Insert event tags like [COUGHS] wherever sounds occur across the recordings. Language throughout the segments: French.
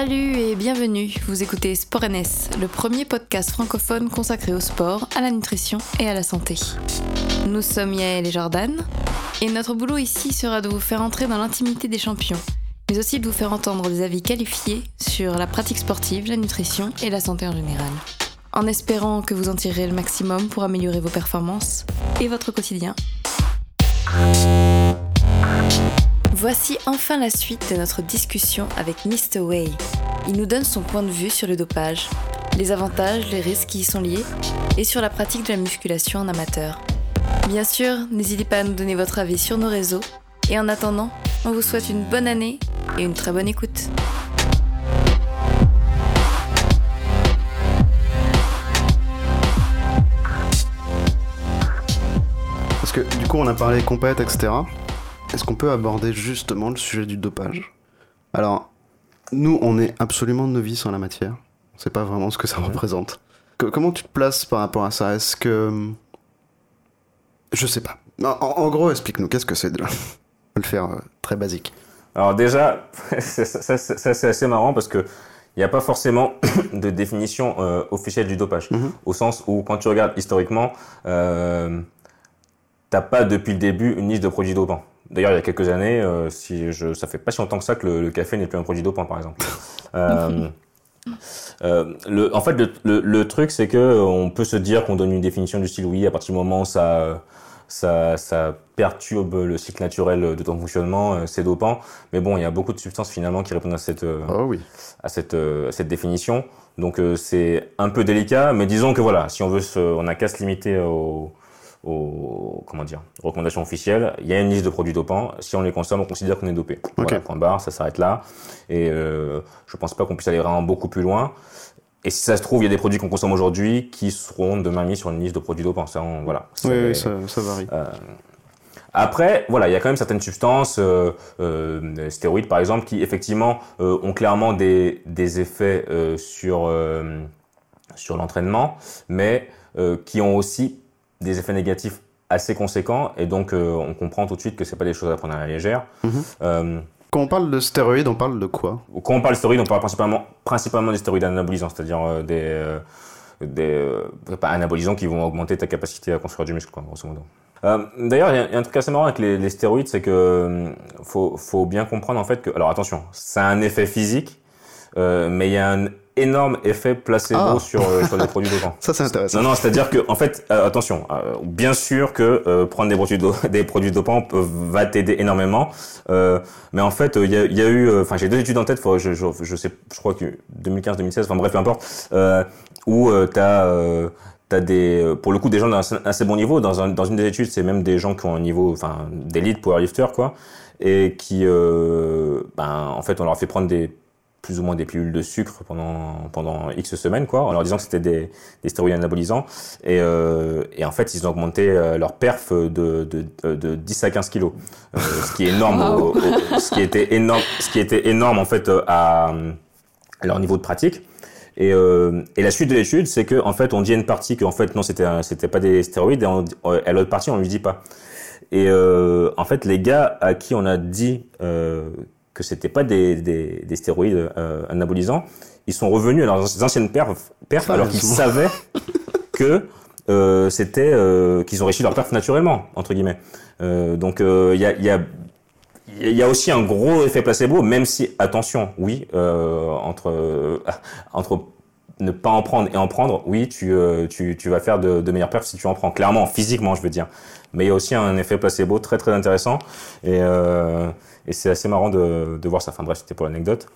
Salut et bienvenue, vous écoutez Sport NS, le premier podcast francophone consacré au sport, à la nutrition et à la santé. Nous sommes Yael et Jordan, et notre boulot ici sera de vous faire entrer dans l'intimité des champions, mais aussi de vous faire entendre des avis qualifiés sur la pratique sportive, la nutrition et la santé en général. En espérant que vous en tirerez le maximum pour améliorer vos performances et votre quotidien. Voici enfin la suite de notre discussion avec Mr. Way. Il nous donne son point de vue sur le dopage, les avantages, les risques qui y sont liés, et sur la pratique de la musculation en amateur. Bien sûr, n'hésitez pas à nous donner votre avis sur nos réseaux, et en attendant, on vous souhaite une bonne année et une très bonne écoute. Parce que du coup, on a parlé compète, etc. Est-ce qu'on peut aborder justement le sujet du dopage? Alors, nous, on est absolument novices en la matière. On sait pas vraiment ce que ça représente. Que- comment tu te places par rapport à ça? Est-ce que. Je sais pas. En, en gros, explique-nous, qu'est-ce que c'est déjà On [LAUGHS] le faire euh, très basique? Alors déjà, [LAUGHS] c'est- ça, ça, ça, c'est assez marrant parce que il n'y a pas forcément [COUGHS] de définition euh, officielle du dopage. Mhm. Au sens où, quand tu regardes historiquement, euh, t'as pas depuis le début une liste de produits dopants. D'ailleurs, il y a quelques années, euh, si je, ça fait pas si longtemps que ça que le, le café n'est plus un produit dopant, par exemple. Euh, [LAUGHS] euh, le, en fait, le, le, le truc, c'est que on peut se dire qu'on donne une définition du style oui à partir du moment où ça, ça, ça perturbe le cycle naturel de ton fonctionnement, c'est dopant. Mais bon, il y a beaucoup de substances finalement qui répondent à cette, Oh oui. à cette, à cette définition. Donc c'est un peu délicat, mais disons que voilà, si on veut, se, on n'a qu'à se limiter aux, aux comment dire, recommandations officielles. Il y a une liste de produits dopants. Si on les consomme, on considère qu'on est dopé. Voilà, point barre, ça s'arrête là. Et euh, je pense pas qu'on puisse aller vraiment beaucoup plus loin. Et si ça se trouve, il y a des produits qu'on consomme aujourd'hui qui seront demain mis sur une liste de produits dopants. Ça, on- voilà. Oui, ça, ça varie. après, voilà, il y a quand même certaines substances, euh, euh, stéroïdes par exemple, qui effectivement euh, ont clairement des, des effets euh, sur, euh, sur l'entraînement, mais euh, qui ont aussi des effets négatifs assez conséquents, et donc euh, on comprend tout de suite que c'est pas des choses à prendre à la légère. Mhm. Euh, Quand on parle de stéroïdes, on parle de quoi? Quand on parle de stéroïdes, on parle principalement, principalement des stéroïdes anabolisants, c'est-à-dire euh, des, des pas anabolisants qui vont augmenter ta capacité à construire du muscle, quoi, grosso modo. Euh, D'ailleurs, il y, a- il y a un truc assez marrant avec les, les stéroïdes, c'est que faut, faut bien comprendre en fait que, alors attention, ça a un effet physique, euh, mais il y a un énorme effet placebo Ah. sur, euh, sur les [LAUGHS] produits dopants. Ça, c'est intéressant. Non, non, c'est-à-dire que, en fait, euh, attention, euh, bien sûr que prendre des produits, do- [LAUGHS] des produits dopants va t'aider énormément, mais en fait, il y, a, il y a eu, enfin, j'ai deux études en tête, faut, je, je, je sais, je crois que 2015-2016, enfin bref, peu importe, où t'as T'as des, pour le coup, des gens d'un assez- bon niveau. Dans, un, dans une des études, c'est même des gens qui ont un niveau, enfin, d'élite powerlifter, quoi, et qui, ben, en fait, on leur a fait prendre des, plus ou moins des pilules de sucre pendant, pendant X semaines, quoi, en leur disant que c'était des, des stéroïdes anabolisants. Et, euh, et en fait, ils ont augmenté euh, leur perf de, de, de, de 10 à 15 kilos. Euh, ce qui est énorme, au- au- ce qui était énorme, ce qui était énorme, en fait, euh, à, à leur niveau de pratique. Et, euh, et la suite de l'étude, c'est que en fait, on dit à une partie qu'en fait non, c'était c'était pas des stéroïdes, et on, euh, à l'autre partie, on lui dit pas. Et euh, en fait, les gars à qui on a dit euh, que c'était pas des, des, des stéroïdes euh, anabolisants, ils sont revenus à leurs anciennes perfs, perfs alors qu'ils savaient que euh, c'était euh, qu'ils ont réussi leur perf naturellement entre guillemets. Euh, donc il y a, y a y a aussi un gros effet placebo, même si, attention, oui, entre, entre ne pas en prendre et en prendre, oui, tu, tu, tu vas faire de, de meilleures perfs si tu en prends, clairement, physiquement, je veux dire. Mais il y a aussi un effet placebo très très intéressant, et, et c'est assez marrant de, voir ça. Enfin bref, c'était pour l'anecdote.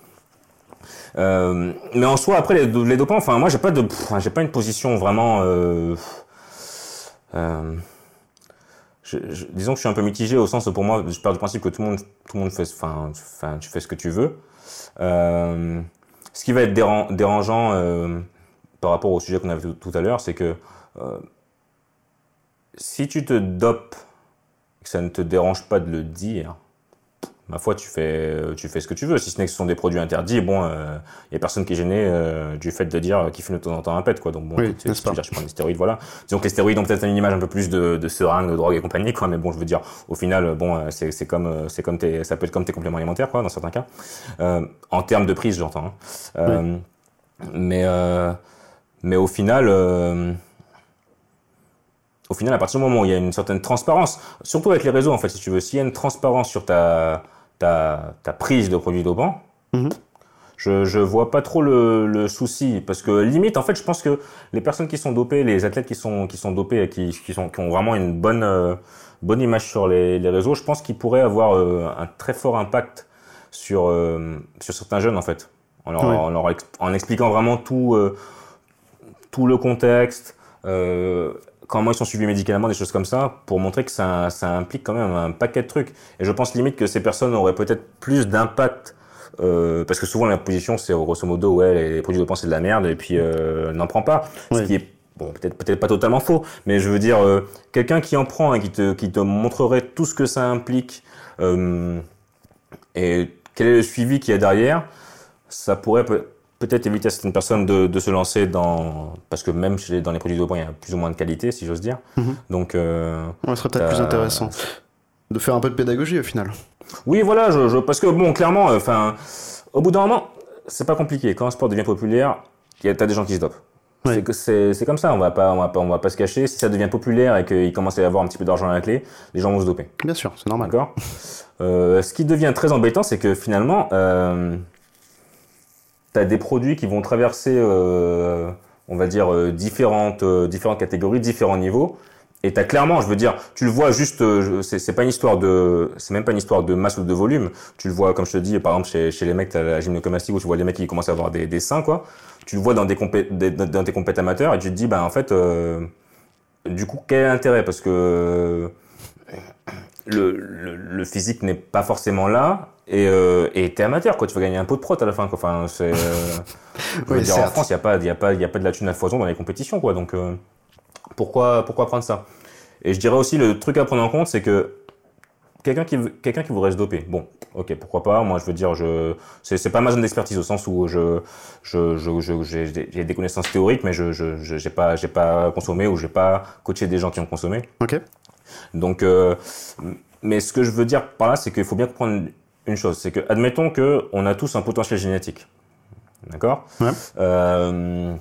Euh, mais en soi, après les, dopants, enfin moi j'ai pas de, j'ai pas une position vraiment. Euh, euh, disons que je suis un peu mitigé au sens où pour moi, je pars du principe que tout le monde, tout le monde fait, enfin, tu fais ce que tu veux. Ce qui va être déran- dérangeant par rapport au sujet qu'on avait tout, tout à l'heure, c'est que si tu te dopes, que ça ne te dérange pas de le dire, ma foi, tu fais, tu fais ce que tu veux. Si ce n'est que ce sont des produits interdits, bon, il euh, y a personne qui est gêné euh, du fait de dire qu'il fume de temps en temps un pet, quoi. Donc bon, Oui, tu pas. veux dire, je prends des stéroïdes, voilà. Disons que les stéroïdes ont peut-être une image un peu plus de, de seringue, de drogue et compagnie, quoi. Mais bon, je veux dire, au final, euh, bon, euh, c'est c'est comme, euh, c'est comme tes, ça peut être comme tes compléments alimentaires, quoi, dans certains cas. Euh, en termes de prise, j'entends. hein. Euh, Mais, euh, mais au final. euh, au final, à partir du moment où il y a une certaine transparence, surtout avec les réseaux, en fait, si tu veux, s'il y a une transparence sur ta, ta, ta prise de produits dopants, Mhm. je, je vois pas trop le, le souci. Parce que limite, en fait, je pense que les personnes qui sont dopées, les athlètes qui sont, qui sont dopés et qui, qui, sont, qui ont vraiment une bonne, euh, bonne image sur les, les réseaux, je pense qu'ils pourraient avoir euh, un très fort impact sur, euh, sur certains jeunes, en fait. En leur, en leur en expliquant vraiment tout, tout le contexte, comment ils sont suivis médicalement, des choses comme ça, pour montrer que ça, ça implique quand même un paquet de trucs. Et je pense limite que ces personnes auraient peut-être plus d'impact, euh, parce que souvent la position c'est grosso modo, ouais, les produits dopants c'est de la merde, et puis euh, n'en prends pas. Ce qui est bon, peut-être peut-être pas totalement faux, mais je veux dire, euh, quelqu'un qui en prend et qui te, qui te montrerait tout ce que ça implique, euh, et quel est le suivi qu'il y a derrière, ça pourrait peut-être éviter à certaines personnes de, de se lancer dans parce que même chez, dans les produits dopants il y a plus ou moins de qualité si j'ose dire Mhm. donc euh, Ouais, ce serait peut-être plus intéressant de faire un peu de pédagogie au final. oui voilà je, je- parce que bon clairement enfin au bout d'un moment c'est pas compliqué quand un sport devient populaire il y a t'as des gens qui se dopent. C'est comme ça on va pas on va pas on va pas se cacher si ça devient populaire et qu'il commence à y avoir un petit peu d'argent à la clé les gens vont se doper Bien sûr, c'est normal. D'accord? Euh, Ce qui devient très embêtant, c'est que finalement, euh, tu as des produits qui vont traverser, euh, on va dire, euh, différentes, euh, différentes catégories, différents niveaux. Et tu as clairement, je veux dire, tu le vois juste, euh, c'est pas une histoire de, c'est même pas une histoire de masse ou de volume. Tu le vois, comme je te dis, par exemple, chez, chez les mecs, t'as la gymnocomastie où tu vois les mecs qui commencent à avoir des, des seins, quoi. Tu le vois dans des compé dans tes compètes amateurs et tu te dis, ben, en fait, euh, du coup, quel est l'intérêt? Parce que, le, le, le physique n'est pas forcément là et euh, t'es amateur quoi. Tu vas gagner un pot de prot à la fin quoi. Enfin c'est euh, [LAUGHS] je Oui, dire en. France il y a pas il y a pas il y a pas de la thune à foison dans les compétitions quoi. Donc euh, pourquoi pourquoi prendre ça? Et je dirais aussi le truc à prendre en compte c'est que quelqu'un qui quelqu'un qui voudrait se doper bon ok pourquoi pas. Moi je veux dire je c'est c'est pas ma zone d'expertise au sens où je je je je- j'ai des- j'ai connaissances théoriques mais je je je- j'ai pas j'ai pas consommé ou j'ai pas coaché des gens qui ont consommé. Ok. donc, euh, mais ce que je veux dire par là, c'est qu'il faut bien comprendre une chose, c'est que admettons que on a tous un potentiel génétique, d'accord? Ouais. Euh,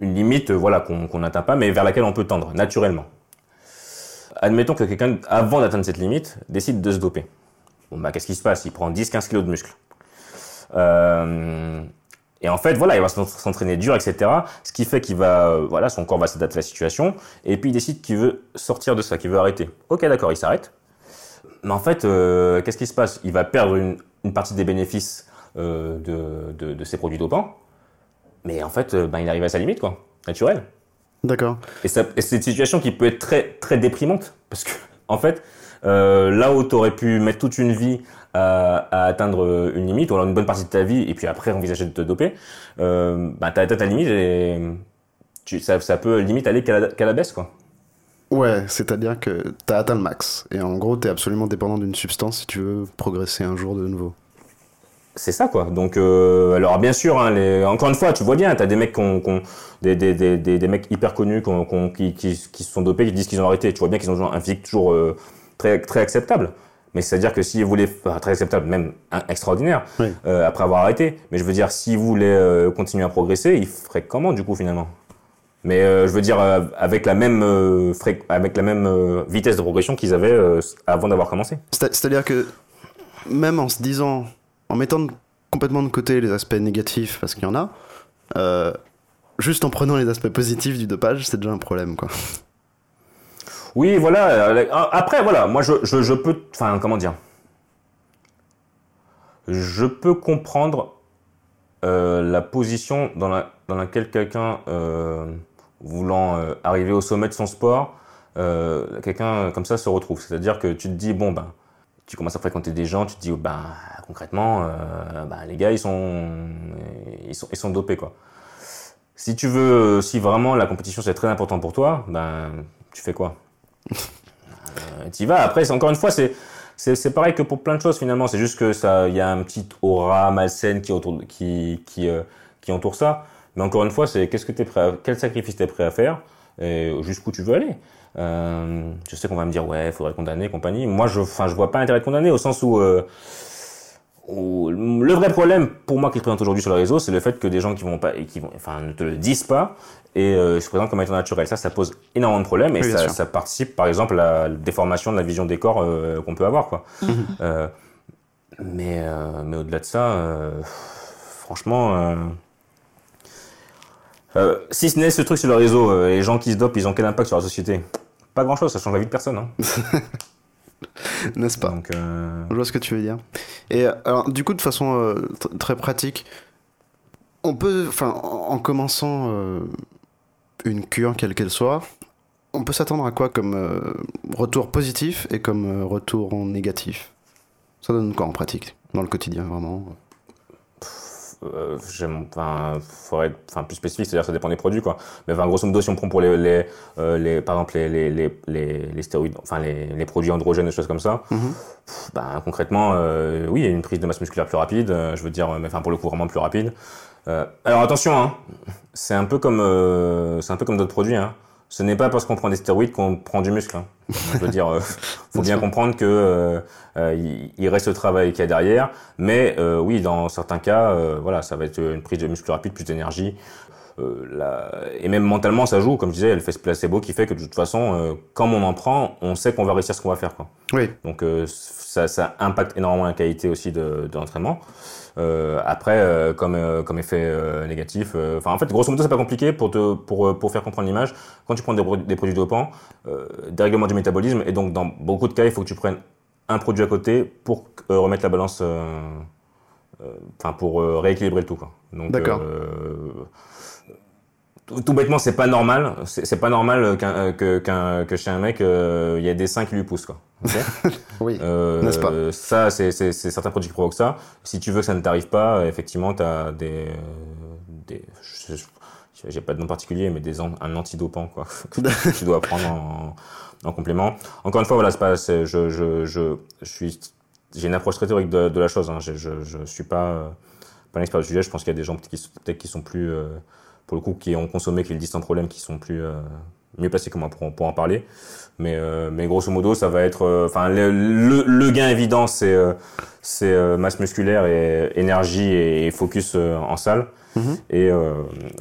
Une limite, euh, voilà, qu'on n'atteint pas, mais vers laquelle on peut tendre naturellement. Admettons que quelqu'un, avant d'atteindre cette limite, décide de se doper. Bon, bah, qu'est-ce qui se passe? Il prend 10-15 kilos de muscles. Euh, et en fait, voilà, il va s'en- s'entraîner dur, etc. Ce qui fait qu'il va, euh, voilà, son corps va s'adapter à la situation. Et puis il décide qu'il veut sortir de ça, qu'il veut arrêter. Ok, d'accord, il s'arrête. Mais en fait, euh, qu'est-ce qui se passe? Il va perdre une, une partie des bénéfices euh, de, de, de ses produits dopants. Mais en fait, euh, ben, il arrive à sa limite, quoi, naturel. D'accord. Et, c'est une situation qui peut être très, très déprimante. Parce que, en fait, euh, là où tu aurais pu mettre toute une vie à, à atteindre une limite, ou alors une bonne partie de ta vie, et puis après envisager de te doper, euh, bah, t'as atteint ta limite et tu, ça, ça peut limite aller qu'à la, qu'à la baisse, quoi. Ouais, c'est-à-dire que t'as atteint le max. Et en gros, t'es absolument dépendant d'une substance si tu veux progresser un jour de nouveau. C'est ça, quoi. Donc, euh, alors bien sûr, hein, les, encore une fois, tu vois bien, t'as des mecs qui ont, qui ont- des, des, des, des, des mecs hyper connus qui, ont- qui, se sont dopés, qui disent qu'ils ont arrêté. Tu vois bien qu'ils ont un physique toujours euh, très, très acceptable. Mais c'est-à-dire que s'ils voulaient, enfin, très acceptable, même extraordinaire, Oui. euh, après avoir arrêté. Mais je veux dire, s'ils voulaient continuer à progresser, ils feraient comment, du coup, finalement? Mais euh, je veux dire, euh, avec la même, euh, avec la même vitesse de progression qu'ils avaient avant d'avoir commencé. C'est- C'est-à-dire que même en se disant, en mettant complètement de côté les aspects négatifs, parce qu'il y en a, euh, juste en prenant les aspects positifs du dopage, c'est déjà un problème, quoi. Oui, voilà. Après, voilà, moi, je, je, je peux, enfin, comment dire, je peux comprendre euh, la position dans, la, dans laquelle quelqu'un euh, voulant euh, arriver au sommet de son sport, euh, quelqu'un comme ça se retrouve. C'est-à-dire que tu te dis, bon, ben, tu commences à fréquenter des gens, tu te dis, oh, ben, concrètement, euh, ben, les gars, ils sont, ils sont, dopés, quoi. Si tu veux, si vraiment la compétition c'est très important pour toi, ben, tu fais quoi? Euh, t'y vas. Après, encore une fois, c'est c'est pareil que pour plein de choses finalement. C'est juste que ça, y a un petit aura malsaine qui entoure ça. Mais encore une fois, c'est qu'est-ce que t'es prêt, à, quel sacrifice t'es prêt à faire et jusqu'où tu veux aller. Euh, je sais qu'on va me dire ouais, faudrait condamner, compagnie. Moi, je, enfin, je vois pas intérêt de condamner au sens où euh, où le vrai problème pour moi qui se présente aujourd'hui sur le réseau, c'est le fait que des gens qui vont pas et qui vont, enfin, ne te le disent pas et euh, se présentent comme étant naturel. Ça, ça pose énormément de problèmes et Oui, ça, ça participe, par exemple, à la déformation de la vision des corps euh, qu'on peut avoir, quoi. Mhm. Euh, mais euh, mais au-delà de ça, euh, franchement. Euh, si ce n'est ce truc sur le réseau, euh, les gens qui se dopent, ils ont quel impact sur la société? Pas grand-chose, ça change la vie de personne. Hein. [LAUGHS] N'est-ce pas? Donc, euh, Je vois ce que tu veux dire. Et euh, alors, du coup, de façon tr- très pratique, on peut, enfin, en, en commençant une cure, quelle qu'elle soit, on peut s'attendre à quoi comme retour positif et comme retour négatif? Ça donne quoi en pratique, dans le quotidien, vraiment? Euh, j'aime, enfin, faudrait être, enfin, plus spécifique, c'est-à-dire ça dépend des produits, quoi. Mais enfin, grosso modo, si on prend pour les, les, euh, les par exemple, les, les, les, les, les stéroïdes, enfin, les, les produits androgènes, des choses comme ça, pff, ben, concrètement, euh, oui, il y a une prise de masse musculaire plus rapide, euh, je veux dire, mais enfin, pour le coup, vraiment plus rapide. Euh, alors attention, hein, c'est un peu comme, euh, c'est un peu comme d'autres produits, hein. Ce n'est pas parce qu'on prend des stéroïdes qu'on prend du muscle. hein. Je veux dire, euh, [LAUGHS] faut bien comprendre que euh, euh, il, reste le travail qu'il y a derrière, mais euh, oui, dans certains cas, euh, voilà, ça va être une prise de muscle rapide, plus d'énergie. Euh, la- Et même mentalement, ça joue. Comme je disais, elle fait ce placebo qui fait que de toute façon, euh, comme on en prend, on sait qu'on va réussir ce qu'on va faire. Quoi. Oui, Donc euh, ça, ça impacte énormément la qualité aussi de, de l'entraînement. Euh, après, euh, comme, euh, comme effet négatif, enfin en fait, grosso modo, c'est pas compliqué pour te pour pour faire comprendre l'image. Quand tu prends des, pro- des produits dopants, dérèglement du métabolisme, et donc dans beaucoup de cas, il faut que tu prennes un produit à côté pour remettre la balance, enfin pour rééquilibrer le tout. quoi. Donc, D'accord. Tout, tout bêtement, c'est pas normal. C'est pas normal qu'un euh, que qu'un que chez un mec, euh, il y a des seins qui lui poussent quoi. Ok [LAUGHS] oui. euh, N'est-ce pas? Ça, c'est certains produits qui provoquent ça. Si tu veux que ça ne t'arrive pas, euh, effectivement, tu as des. euh, des j'ai pas de nom particulier, mais des an- un antidopant, quoi, [LAUGHS] que tu dois prendre en, en complément. Encore une fois, voilà, c'est pas, je, je, je, je suis, j'ai une approche très théorique de, de la chose. Hein. Je, je, je suis pas, euh, pas un expert du sujet. Je pense qu'il y a des gens peut-être qui, sont- peut-être qui sont plus, euh, pour le coup, qui ont consommé, qui le disent sans problème, qui sont plus euh, mieux placés que moi pour, pour en parler. Mais, euh, mais grosso modo, ça va être, euh, enfin, le, le, le gain évident, c'est, euh, c'est euh, masse musculaire et énergie et focus en salle. Mhm. Et euh,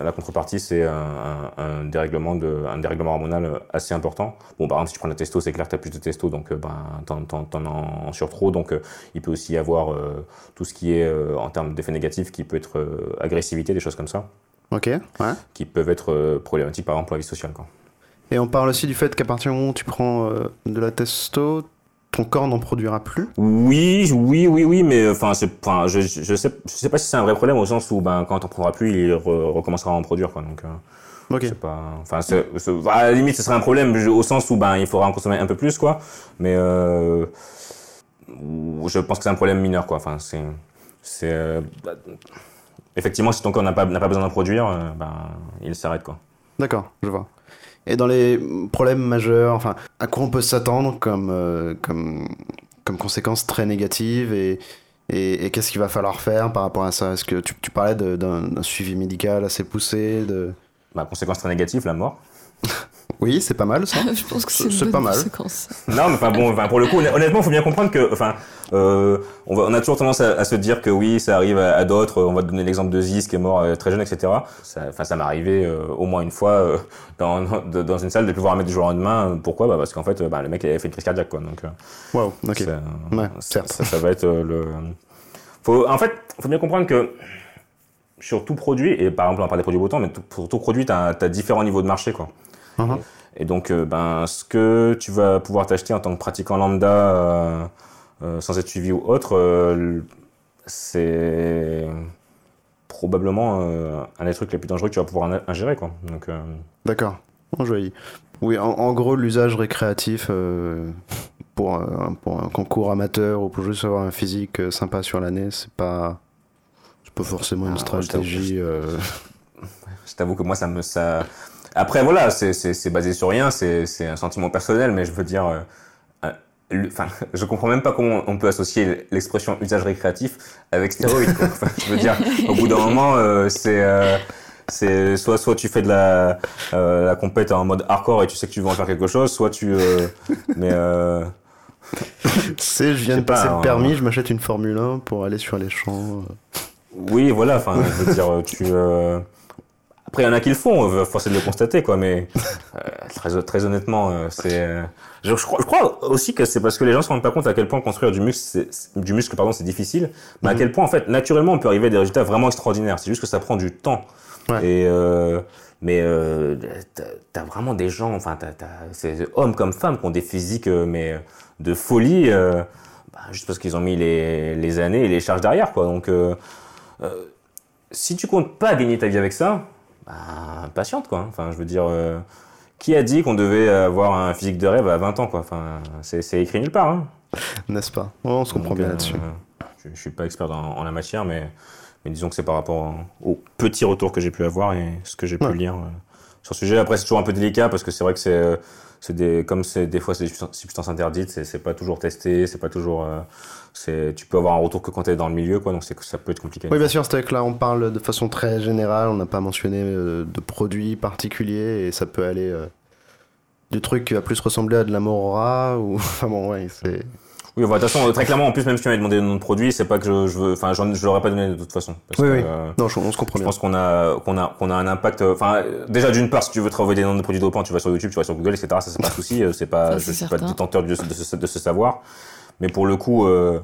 la contrepartie, c'est un, un, un dérèglement de, un dérèglement hormonal assez important. Bon, par exemple, si tu prends la testo, c'est clair que tu as plus de testo, donc ben, t'en, t'en en sur trop. Donc, il peut aussi y avoir euh, tout ce qui est euh, en termes d'effets négatifs, qui peut être agressivité, des choses comme ça, Ok, ouais. qui peuvent être euh, problématiques, par exemple, pour la vie sociale. Quoi. Et on parle aussi du fait qu'à partir du moment où tu prends euh, de la testo, ton corps n'en produira plus. Oui, oui, oui, oui, mais enfin, c'est, enfin, je, je sais, je sais pas si c'est un vrai problème au sens où, ben, quand t'en prendras plus, il re- recommencera à en produire, quoi. Donc, euh, Ok. c'est pas, enfin, c'est, à la limite, ce serait un problème au sens où, ben, il faudra en consommer un peu plus, quoi. Mais euh, je pense que c'est un problème mineur, quoi. Enfin, c'est, c'est, euh, bah, effectivement, si ton corps n'a pas, pas besoin d'en produire, euh, ben, il s'arrête, quoi. D'accord, je vois. Et dans les problèmes majeurs, enfin, à quoi on peut s'attendre comme, euh, comme, comme conséquences très négatives et, et, et qu'est-ce qu'il va falloir faire par rapport à ça? Est-ce que tu, tu parlais d'un suivi médical assez poussé de... Ma conséquence très négative, la mort. [LAUGHS] Oui, c'est pas mal ça. [LAUGHS] Je pense que C'est- une bonne pas mal. Non, mais enfin bon, enfin pour le coup, honn- honnêtement, faut bien comprendre que, enfin, euh, on, va, on a toujours tendance à, à se dire que oui, ça arrive à, à d'autres. On va te donner l'exemple de Ziz qui est mort euh, très jeune, etc. Ça, enfin, ça m'est arrivé euh, au moins une fois euh, dans, dans, dans une salle de pouvoir mettre du jour au lendemain. Pourquoi? Bah parce qu'en fait, euh, bah, le mec avait fait une crise cardiaque, quoi. Donc, euh, Waouh, ok. ça, Ouais, ça, certes. ça, ça va être euh, le. Faut, en fait, faut bien comprendre que sur tout produit, et par exemple, on parle des produits boutons, mais tout- pour tout produit, tu as, différents niveaux de marché, quoi. Mhm. Et donc, euh, ben, ce que tu vas pouvoir t'acheter en tant que pratiquant lambda, euh, euh, sans être suivi ou autre, c'est probablement un des trucs les plus dangereux que tu vas pouvoir in- ingérer, quoi. Donc, D'accord. Oh, joli. Oui, en, en gros, l'usage récréatif pour, un- pour un concours amateur ou pour juste avoir un physique sympa sur l'année, c'est pas, c'est pas forcément une Ah, stratégie. [LAUGHS] je t'avoue que moi, ça me, ça. Après, voilà, c'est, basé sur rien, c'est, c'est un sentiment personnel, mais je veux dire, euh, le- Enfin, [LAUGHS] je comprends même pas comment on peut associer l'expression usage récréatif avec stéroïde. quoi. Enfin, je veux dire, au bout d'un moment, euh, c'est euh, c'est soit soit tu fais de la euh, la compète en mode hardcore et tu sais que tu veux en faire quelque chose, soit tu euh, mais euh, [LAUGHS] C'est, je viens de sais pas, passer hein. le permis, je m'achète une Formule 1 pour aller sur les champs. euh. Oui, voilà, enfin, je veux dire, tu. Après, il y en a qui le font, euh, force est de le constater, quoi, mais euh, très, très honnêtement, euh, c'est. euh, Je, je crois, je crois aussi que c'est parce que les gens se rendent pas compte à quel point construire du muscle, du muscle, pardon, c'est difficile, mais à Mhm. quel point, en fait, naturellement, on peut arriver à des résultats vraiment extraordinaires. C'est juste que ça prend du temps. Ouais. Et euh, mais euh, t'as- vraiment des gens, enfin, t'as, t'as, c'est hommes comme femmes qui ont des physiques, mais de folie, euh, bah, juste parce qu'ils ont mis les, les années et les charges derrière, quoi. Donc euh, euh, si tu comptes pas gagner ta vie avec ça, bah, patiente quoi. Enfin, je veux dire, euh, qui a dit qu'on devait avoir un physique de rêve à 20 ans quoi? Enfin, c'est, écrit nulle part. Hein. N'est-ce pas? On se comprend Donc, bien euh, là-dessus. Je, je suis pas expert en la matière, mais, mais disons que c'est par rapport aux petits retours que j'ai pu avoir et ce que j'ai pu lire euh, sur ce sujet. Après, c'est toujours un peu délicat parce que c'est vrai que c'est, c'est des, comme c'est des fois c'est des substances- interdites, c'est, c'est pas toujours testé, c'est pas toujours, euh, c'est, tu peux avoir un retour que quand t'es dans le milieu, quoi. Donc c'est ça peut être compliqué. Oui, bien sûr, c'est que là, on parle de façon très générale, on n'a pas mentionné euh, de produits particuliers, et ça peut aller euh, du truc qui va plus ressembler à de la morora, ou... [LAUGHS] Enfin bon, ouais, c'est... Oui, bah, de toute façon, très clairement, en plus, même si tu m'avais demandé le nom de produit, c'est pas que je, je veux, enfin, je l'aurais pas donné de toute façon. Parce Oui, que, oui. euh, Non, je- on se comprend je bien. pense qu'on a, qu'on a, qu'on a un impact, euh, enfin, euh, déjà, d'une part, si tu veux travailler des noms de produits dopants, tu vas sur YouTube, tu vas sur Google, etc. Ça, c'est pas un souci, euh, c'est pas, Ça, je c'est suis pas certain. détenteur de, de, ce, de ce savoir. Mais pour le coup, euh,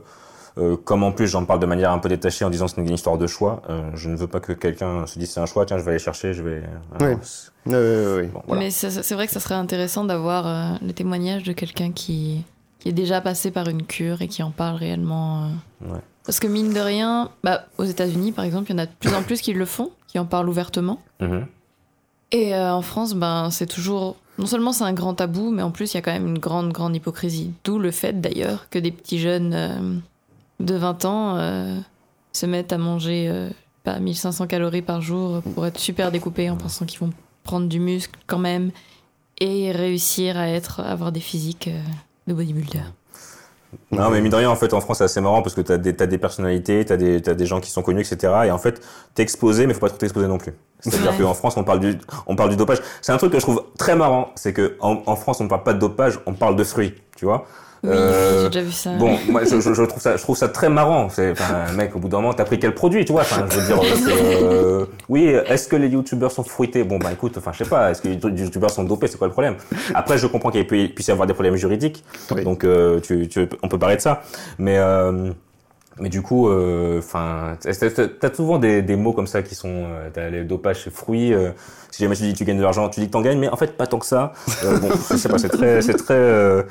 euh, comme en plus j'en parle de manière un peu détachée en disant que c'est une histoire de choix, euh, je ne veux pas que quelqu'un se dise c'est un choix, tiens, je vais aller chercher, je vais. Oui. c'est- Oui, oui, oui. bon, voilà. Mais c'est c'est vrai que ça serait intéressant d'avoir euh, le témoignage de quelqu'un qui, qui est déjà passé par une cure et qui en parle réellement. euh. Ouais. Parce que mine de rien, bah, aux États-Unis par exemple, il y en a de plus en plus qui le font, qui en parlent ouvertement. Mhm. Et euh, en France, ben, c'est toujours. Non seulement c'est un grand tabou, mais en plus il y a quand même une grande, grande hypocrisie. D'où le fait d'ailleurs que des petits jeunes euh, de 20 ans euh, se mettent à manger pas 1500 calories par jour pour être super découpés en pensant qu'ils vont prendre du muscle quand même et réussir à être, à avoir des physiques de bodybuilder. Non, mais mine de rien, en fait, en France, c'est assez marrant parce que t'as des, t'as des personnalités, t'as des, t'as des gens qui sont connus, etc. Et en fait, t'es exposé, mais faut pas trop t'exposer non plus. C'est-à-dire qu'en France, on parle du, on parle du dopage. C'est un truc que je trouve très marrant, c'est que en, en France, on parle pas de dopage, on parle de fruits, tu vois. Oui, Euh, j'ai déjà vu ça. Bon, moi, je, je, je trouve ça, je trouve ça très marrant. C'est, enfin, mec, au bout d'un moment, t'as pris quel produit, tu vois? Enfin, je veux dire, euh, [LAUGHS] c'est, euh, oui, est-ce que les youtubeurs sont fruités? Bon, bah, écoute, enfin, je sais pas. Est-ce que les youtubeurs sont dopés? C'est quoi le problème? Après, je comprends qu'il pu- puisse y avoir des problèmes juridiques. Oui. Donc, euh, tu, tu, on peut parler de ça. Mais, euh, mais du coup, euh, enfin, t'as- t'as souvent des, des mots comme ça qui sont, euh, t'as les dopages chez fruits. euh, si jamais tu dis que tu gagnes de l'argent, tu dis que t'en gagnes, mais en fait, pas tant que ça. Euh, bon, [LAUGHS] je sais pas, c'est très, c'est très, euh,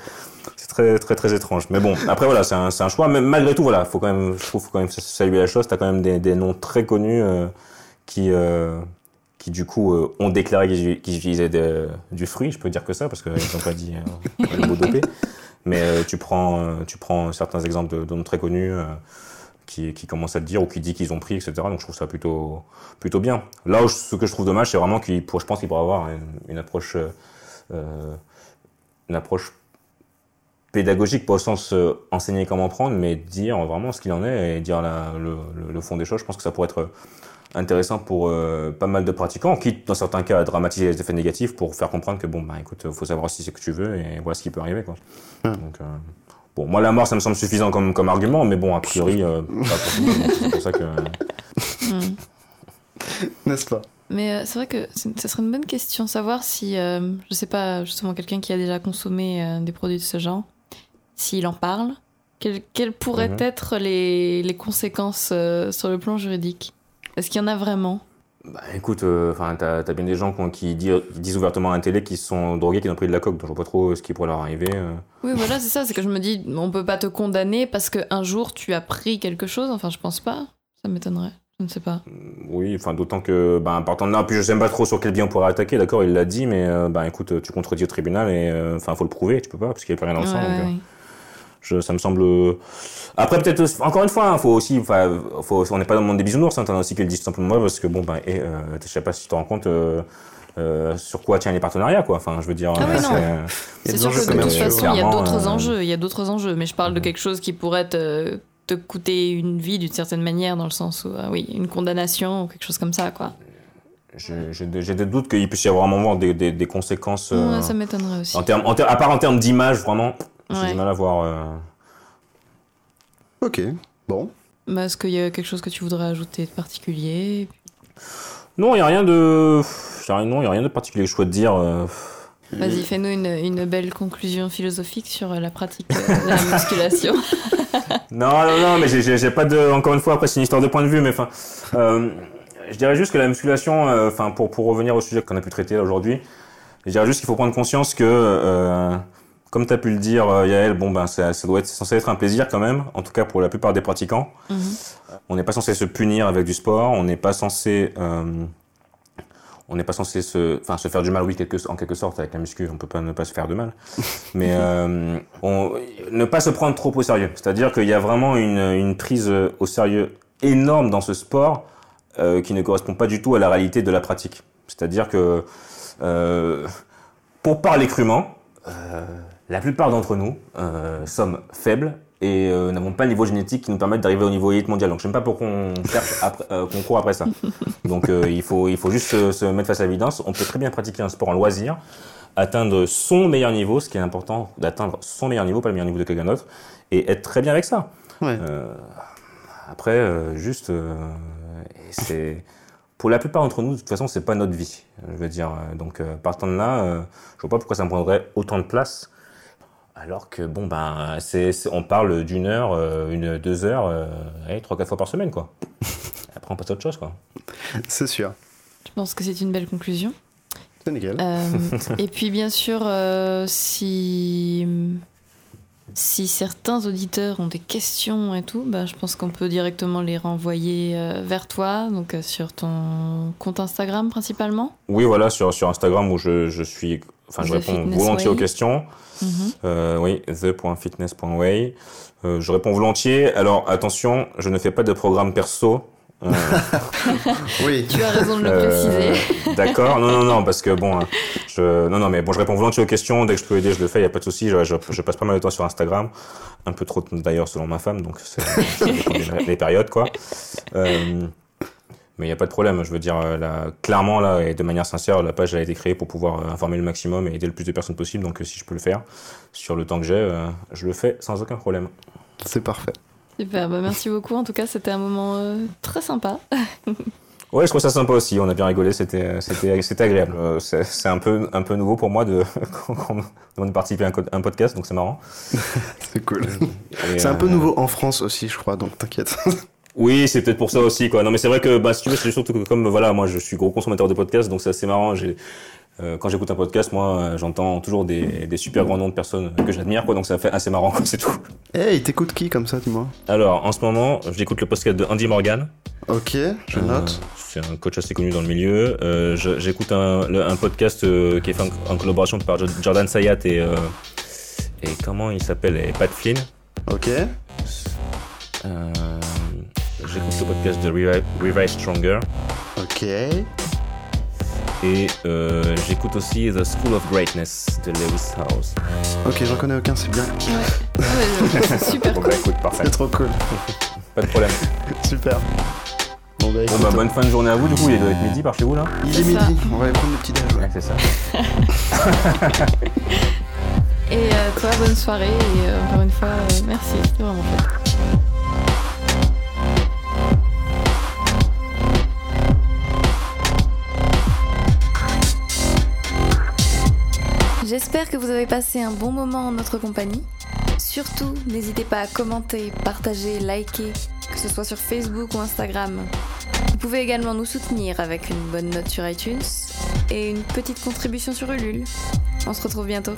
c'est très, très, très étrange. Mais bon, après voilà, c'est un, c'est un choix. Mais malgré tout, voilà, faut quand même, je trouve, faut quand même saluer la chose. T'as quand même des, des noms très connus euh, qui, euh, qui du coup euh, ont déclaré qu'ils utilisaient de- du fruit. Je peux dire que ça parce qu'ils n'ont pas dit euh, le mot dopé. [LAUGHS] Mais euh, tu prends, euh, tu prends certains exemples de, très connus. euh, qui, qui commencent à te dire ou qui dit qu'ils ont pris, etc. Donc je trouve ça plutôt, plutôt bien. Là où ce que je trouve dommage, c'est vraiment qu'il, je pense qu'il pourrait avoir une, approche, une approche pédagogique, pas au sens enseigner comment prendre, mais dire vraiment ce qu'il en est et dire le fond des choses. Je pense que ça pourrait être intéressant pour euh, pas mal de pratiquants, quitte dans certains cas à dramatiser les effets négatifs pour faire comprendre que bon, bah écoute, faut savoir si c'est ce que tu veux et voilà ce qui peut arriver. Quoi. Donc, euh, bon, moi la mort, ça me semble suffisant comme, comme argument, mais bon, a priori, euh, C'est pour ça que. Hmm. N'est-ce pas? Mais euh, c'est vrai que ce serait une bonne question, savoir si, euh, je sais pas, justement, quelqu'un qui a déjà consommé euh, des produits de ce genre, s'il en parle, quelles, quelles pourraient Mhm. être les, les conséquences euh, sur le plan juridique? Est-ce qu'il y en a vraiment? Bah écoute, euh, t'as as bien des gens qui, disent, ouvertement à un télé qu'ils sont drogués, qu'ils ont pris de la coke, donc je vois pas trop ce qui pourrait leur arriver. euh. Oui, voilà, c'est ça, c'est que je me dis, on peut pas te condamner parce qu'un jour tu as pris quelque chose, enfin, je pense pas, ça m'étonnerait, je ne sais pas. Oui, enfin d'autant que, ben partant de là, puis je sais pas trop sur quel bien on pourrait attaquer, d'accord, il l'a dit, mais euh, ben écoute, tu contredis au tribunal et euh, enfin faut le prouver, tu peux pas parce qu'il y a pas rien dans le sang. donc, ouais, ouais. Je, ça me semble. Après peut-être aussi- encore une fois, hein, faut aussi, enfin, faut, on n'est pas dans le monde des bisounours, hein, t'en as aussi qui le disent simplement moi parce que bon ben, et, euh, je sais pas si tu te rends compte. euh, euh, sur quoi tiennent les partenariats, quoi. Enfin, je veux dire. Ah oui, euh, non. c'est- Il y a C'est des sûr enjeux que de toute façon, il y a d'autres euh, enjeux. Il y a d'autres enjeux, mais je parle de quelque chose qui pourrait te, te coûter une vie d'une certaine manière, dans le sens où, oui, une condamnation ou quelque chose comme ça, quoi. J'ai des doutes qu'il puisse y avoir un moment des, des, des conséquences. euh, Ouais, ça m'étonnerait aussi. en termes, en ter- à part en termes d'image, vraiment, j'ai Ouais. du mal à voir. euh, Ok, bon. Mais Est-ce qu'il y a quelque chose que tu voudrais ajouter de particulier? Non, il y a rien de. a rien- Non, il y a rien de particulier que je souhaite dire. euh, Vas-y, fais-nous une, une belle conclusion philosophique sur la pratique euh, de la musculation. [LAUGHS] [LAUGHS] Non, non, non, mais j'ai- pas de. Encore une fois, après, c'est une histoire de point de vue, mais enfin. euh, je dirais juste que la musculation, euh, enfin, pour, pour revenir au sujet qu'on a pu traiter aujourd'hui, je dirais juste qu'il faut prendre conscience que, euh, comme tu as pu le dire, euh, Yael, bon, ben, ça, ça doit être c'est censé être un plaisir quand même, en tout cas pour la plupart des pratiquants. Mhm. On n'est pas censé se punir avec du sport, on n'est pas censé. euh, on n'est pas censé se, enfin, se faire du mal, oui, quelque, en quelque sorte, avec la muscu, on peut pas ne pas se faire de mal. [LAUGHS] Mais euh, on, ne pas se prendre trop au sérieux. C'est-à-dire qu'il y a vraiment une, une prise au sérieux énorme dans ce sport euh, qui ne correspond pas du tout à la réalité de la pratique. C'est-à-dire que, pour parler crûment, la plupart d'entre nous euh, sommes faibles et euh, n'avons pas le niveau génétique qui nous permette d'arriver au niveau élite mondial. Donc je sais même pas pourquoi on cherche après, euh, qu'on court après ça. [LAUGHS] Donc il faut il faut juste se, se mettre face à l'évidence. On peut très bien pratiquer un sport en loisir, atteindre son meilleur niveau, ce qui est important d'atteindre son meilleur niveau, pas le meilleur niveau de quelqu'un d'autre, et être très bien avec ça. Ouais. Après, juste, c'est pour la plupart d'entre nous, de toute façon, c'est pas notre vie. Je veux dire, donc euh, partant de là, euh, je vois pas pourquoi ça me prendrait autant de place. Alors que bon ben, c'est, c'est- on parle d'une heure, euh, une deux heures, euh, allez, trois quatre fois par semaine quoi. [LAUGHS] Après on passe à autre chose quoi. C'est sûr. Je pense que c'est une belle conclusion? C'est nickel. Euh, [LAUGHS] et puis bien sûr, euh, si si certains auditeurs ont des questions et tout, bah, je pense qu'on peut directement les renvoyer euh, vers toi, donc euh, sur ton compte Instagram principalement. Oui voilà sur sur Instagram où je, je suis, enfin je The réponds volontiers aux questions. Mhm. Euh, oui, the.fitness.way. Euh, je réponds volontiers. Alors attention, je ne fais pas de programme perso. Euh, [LAUGHS] Oui. Tu as raison de le Euh, préciser. D'accord. Non, non, non, parce que bon, hein, je, non, non, mais bon, je réponds volontiers aux questions. Dès que je peux aider, je le fais. Il y a pas de souci. Je, je, je passe pas mal de temps sur Instagram, un peu trop d'ailleurs selon ma femme, donc c'est [LAUGHS] ça dépend des, des périodes, quoi. Euh, mais il y a pas de problème. Je veux dire, euh, là, clairement là et de manière sincère, la page a été créée pour pouvoir euh, informer le maximum et aider le plus de personnes possible. Donc, euh, si je peux le faire sur le temps que j'ai, euh, je le fais sans aucun problème. C'est parfait. Super, bah, merci beaucoup. En tout cas, c'était un moment euh, très sympa. [LAUGHS] Ouais, je trouve ça sympa aussi. On a bien rigolé. C'était, c'était, c'était agréable. Euh, c'est, c'est un peu, un peu nouveau pour moi de, [LAUGHS] demande de participer à un, podcast, donc c'est marrant. [LAUGHS] C'est cool. Et, C'est un peu nouveau en France aussi, je crois, donc t'inquiète. Oui, c'est peut-être pour ça aussi, quoi. Non, mais c'est vrai que, bah, si tu veux, c'est surtout que comme, voilà, moi, je suis gros consommateur de podcasts, donc c'est assez marrant. J'ai, euh, quand j'écoute un podcast, moi, euh, j'entends toujours des, des super grands noms de personnes que j'admire, quoi. Donc ça fait assez marrant, quoi. C'est tout. Hey, t'écoutes qui comme ça, dis-moi? Alors, en ce moment, j'écoute le podcast de Andy Morgan. Ok, je Euh, note. c'est un coach assez connu dans le milieu. Euh, j'écoute un, un podcast euh, qui est fait en, en collaboration par Jo- Jordan Sayat et, et comment il s'appelle? Et Pat Flynn. Ok. Euh, j'écoute le podcast de Revive, Revive Stronger. Ok. Et euh, j'écoute aussi The School of Greatness de Lewis House. Ok, j'en connais aucun, c'est bien. Ouais, ouais, c'est super [LAUGHS] Bon cool. bah écoute, parfait. C'est trop cool. Pas de problème. [LAUGHS] Super. Bon bah, Bon bah bonne fin de journée à vous. Du coup, il doit être midi par chez vous là. il est ça. midi, on va aller prendre le petit déj. Ouais, c'est ça. [LAUGHS] Et euh, toi, bonne soirée. Et euh, encore une fois, euh, merci. C'était vraiment chouette. J'espère que vous avez passé un bon moment en notre compagnie. Surtout, n'hésitez pas à commenter, partager, liker, que ce soit sur Facebook ou Instagram. Vous pouvez également nous soutenir avec une bonne note sur iTunes et une petite contribution sur Ulule. On se retrouve bientôt.